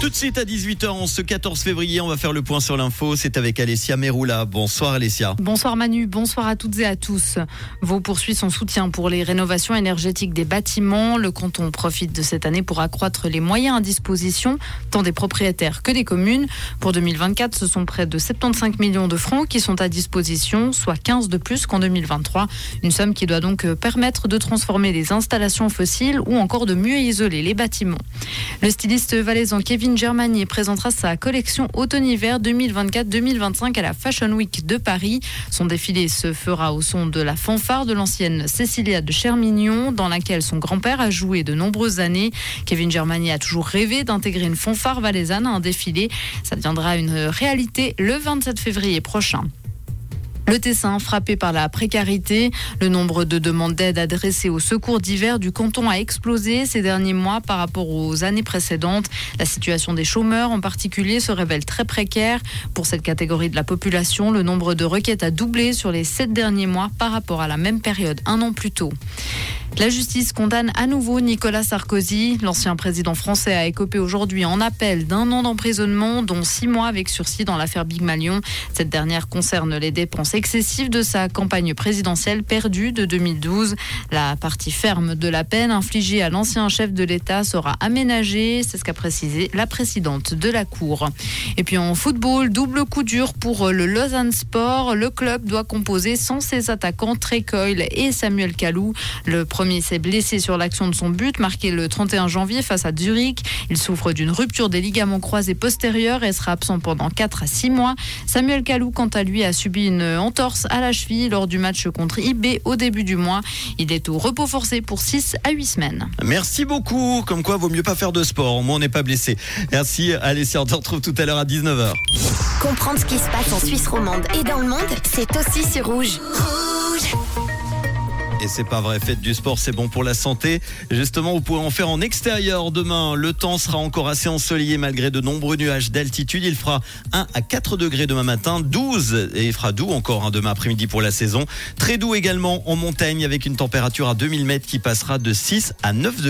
Tout de suite à 18h, ce 14 février, on va faire le point sur l'info. C'est avec Alessia Meroula. Bonsoir Alessia. Bonsoir Manu, bonsoir à toutes et à tous. Vaux poursuit son soutien pour les rénovations énergétiques des bâtiments. Le canton profite de cette année pour accroître les moyens à disposition, tant des propriétaires que des communes. Pour 2024, ce sont près de 75 millions de francs qui sont à disposition, soit 15 de plus qu'en 2023. Une somme qui doit donc permettre de transformer les installations fossiles ou encore de mieux isoler les bâtiments. Le styliste valaisan Kevin Germany présentera sa collection automne-hiver 2024-2025 à la Fashion Week de Paris. Son défilé se fera au son de la fanfare de l'ancienne Cécilia de Chermignon, dans laquelle son grand-père a joué de nombreuses années. Kevin Germany a toujours rêvé d'intégrer une fanfare valaisanne à un défilé. Ça deviendra une réalité le 27 février prochain. Le Tessin, frappé par la précarité, le nombre de demandes d'aide adressées au secours d'hiver du canton a explosé ces derniers mois par rapport aux années précédentes. La situation des chômeurs en particulier se révèle très précaire. Pour cette catégorie de la population, le nombre de requêtes a doublé sur les sept derniers mois par rapport à la même période un an plus tôt. La justice condamne à nouveau Nicolas Sarkozy. L'ancien président français a écopé aujourd'hui en appel d'un an d'emprisonnement, dont six mois avec sursis dans l'affaire Big Malion. Cette dernière concerne les dépenses excessives de sa campagne présidentielle perdue de 2012. La partie ferme de la peine infligée à l'ancien chef de l'État sera aménagée. C'est ce qu'a précisé la présidente de la Cour. Et puis en football, double coup dur pour le Lausanne Sport. Le club doit composer sans ses attaquants Trécoil et Samuel Calou. S'est blessé sur l'action de son but, marqué le 31 janvier face à Zurich. Il souffre d'une rupture des ligaments croisés postérieurs et sera absent pendant 4 à 6 mois. Samuel Calou, quant à lui, a subi une entorse à la cheville lors du match contre IB au début du mois. Il est au repos forcé pour 6 à 8 semaines. Merci beaucoup. Comme quoi, vaut mieux pas faire de sport. Au moins, on n'est pas blessé. Merci. Allez, on te retrouve tout à l'heure à 19h. Comprendre ce qui se passe en Suisse romande et dans le monde, c'est aussi sur Rouge. Rouge et c'est pas vrai, faites du sport, c'est bon pour la santé. Justement, vous pouvez en faire en extérieur demain. Le temps sera encore assez ensoleillé malgré de nombreux nuages d'altitude. Il fera 1 à 4 degrés demain matin, 12 et il fera doux encore un demain après-midi pour la saison. Très doux également en montagne avec une température à 2000 mètres qui passera de 6 à 9 degrés.